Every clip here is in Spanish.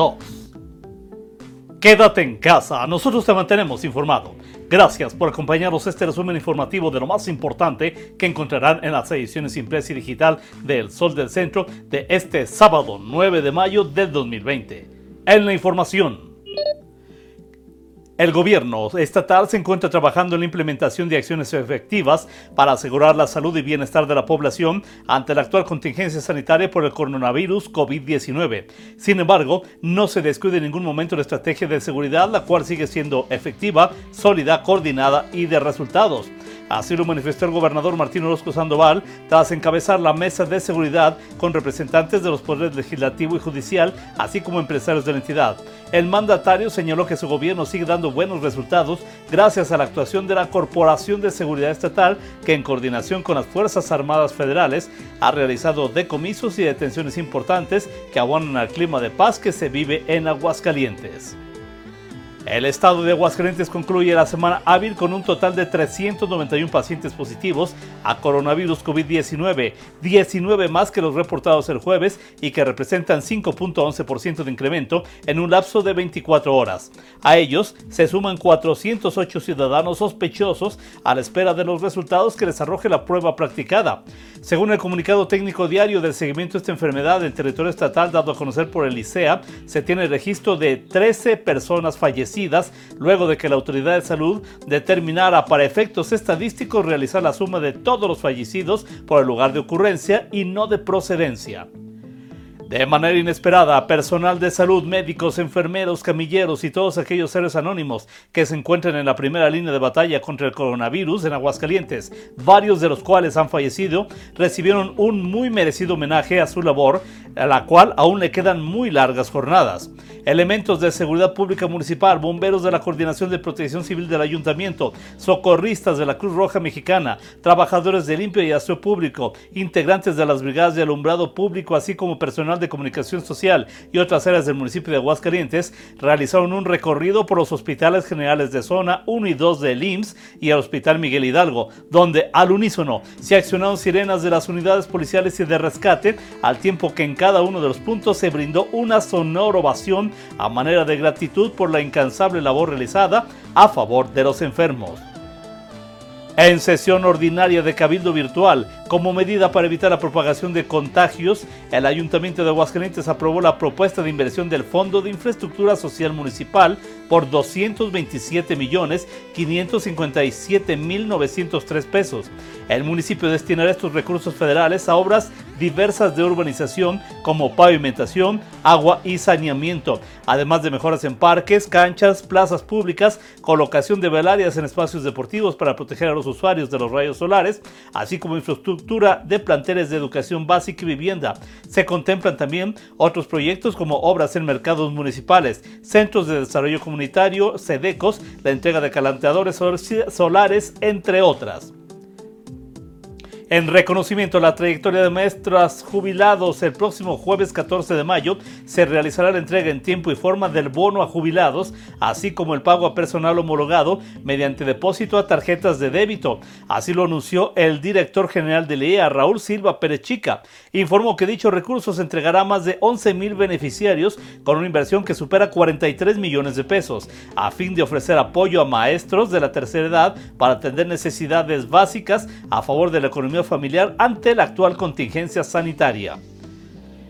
2. Quédate en casa, nosotros te mantenemos informado. Gracias por acompañarnos este resumen informativo de lo más importante que encontrarán en las ediciones impresa y digital del Sol del Centro de este sábado 9 de mayo del 2020. En la información. El gobierno estatal se encuentra trabajando en la implementación de acciones efectivas para asegurar la salud y bienestar de la población ante la actual contingencia sanitaria por el coronavirus COVID-19. Sin embargo, no se descuide en ningún momento la estrategia de seguridad, la cual sigue siendo efectiva, sólida, coordinada y de resultados. Así lo manifestó el gobernador Martín Orozco Sandoval tras encabezar la mesa de seguridad con representantes de los poderes legislativo y judicial, así como empresarios de la entidad. El mandatario señaló que su gobierno sigue dando buenos resultados gracias a la actuación de la Corporación de Seguridad Estatal, que en coordinación con las Fuerzas Armadas Federales ha realizado decomisos y detenciones importantes que abonan al clima de paz que se vive en Aguascalientes. El estado de Aguascalientes concluye la semana hábil con un total de 391 pacientes positivos a coronavirus COVID-19, 19 más que los reportados el jueves y que representan 5.11% de incremento en un lapso de 24 horas. A ellos se suman 408 ciudadanos sospechosos a la espera de los resultados que les arroje la prueba practicada. Según el comunicado técnico diario del seguimiento de esta enfermedad en territorio estatal dado a conocer por el ICEA, se tiene registro de 13 personas fallecidas luego de que la autoridad de salud determinara para efectos estadísticos realizar la suma de todos los fallecidos por el lugar de ocurrencia y no de procedencia. De manera inesperada, personal de salud, médicos, enfermeros, camilleros y todos aquellos seres anónimos que se encuentran en la primera línea de batalla contra el coronavirus en Aguascalientes, varios de los cuales han fallecido, recibieron un muy merecido homenaje a su labor, a la cual aún le quedan muy largas jornadas. Elementos de seguridad pública municipal, bomberos de la Coordinación de Protección Civil del Ayuntamiento, socorristas de la Cruz Roja Mexicana, trabajadores de limpio y aseo público, integrantes de las brigadas de alumbrado público, así como personal de Comunicación Social y otras áreas del municipio de Aguascalientes realizaron un recorrido por los hospitales generales de zona 1 y 2 del IMSS y el Hospital Miguel Hidalgo, donde al unísono se accionaron sirenas de las unidades policiales y de rescate, al tiempo que en cada uno de los puntos se brindó una sonora ovación a manera de gratitud por la incansable labor realizada a favor de los enfermos. En sesión ordinaria de Cabildo Virtual, como medida para evitar la propagación de contagios, el Ayuntamiento de Aguascalientes aprobó la propuesta de inversión del Fondo de Infraestructura Social Municipal por 227 millones 557 mil 903 pesos. El municipio destinará estos recursos federales a obras diversas de urbanización como pavimentación, agua y saneamiento, además de mejoras en parques, canchas, plazas públicas, colocación de velarias en espacios deportivos para proteger a los usuarios de los rayos solares, así como infraestructura de planteles de educación básica y vivienda. Se contemplan también otros proyectos como obras en mercados municipales, centros de desarrollo comunitario, SEDECOS, la entrega de calenteadores solares, entre otras. En reconocimiento a la trayectoria de maestras jubilados, el próximo jueves 14 de mayo se realizará la entrega en tiempo y forma del bono a jubilados, así como el pago a personal homologado mediante depósito a tarjetas de débito. Así lo anunció el director general de LEA, Raúl Silva Perechica. Informó que dicho recurso se entregará a más de 11 mil beneficiarios con una inversión que supera 43 millones de pesos, a fin de ofrecer apoyo a maestros de la tercera edad para atender necesidades básicas a favor de la economía familiar ante la actual contingencia sanitaria.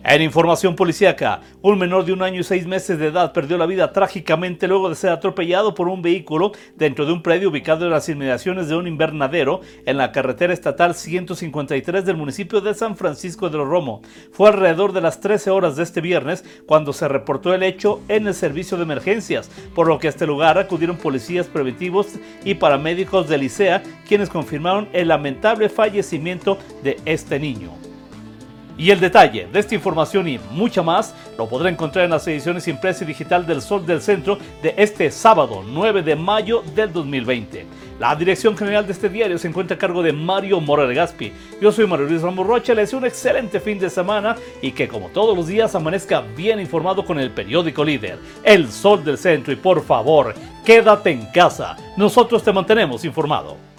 En información policíaca, un menor de un año y seis meses de edad perdió la vida trágicamente luego de ser atropellado por un vehículo dentro de un predio ubicado en las inmediaciones de un invernadero en la carretera estatal 153 del municipio de San Francisco de los Romo. Fue alrededor de las 13 horas de este viernes cuando se reportó el hecho en el servicio de emergencias, por lo que a este lugar acudieron policías preventivos y paramédicos de Licea, quienes confirmaron el lamentable fallecimiento de este niño. Y el detalle de esta información y mucha más lo podrá encontrar en las ediciones impresa y digital del Sol del Centro de este sábado 9 de mayo del 2020. La dirección general de este diario se encuentra a cargo de Mario Mora Gaspi. Yo soy Mario Luis Ramos Rocha, le deseo un excelente fin de semana y que como todos los días amanezca bien informado con el periódico líder, El Sol del Centro y por favor, quédate en casa. Nosotros te mantenemos informado.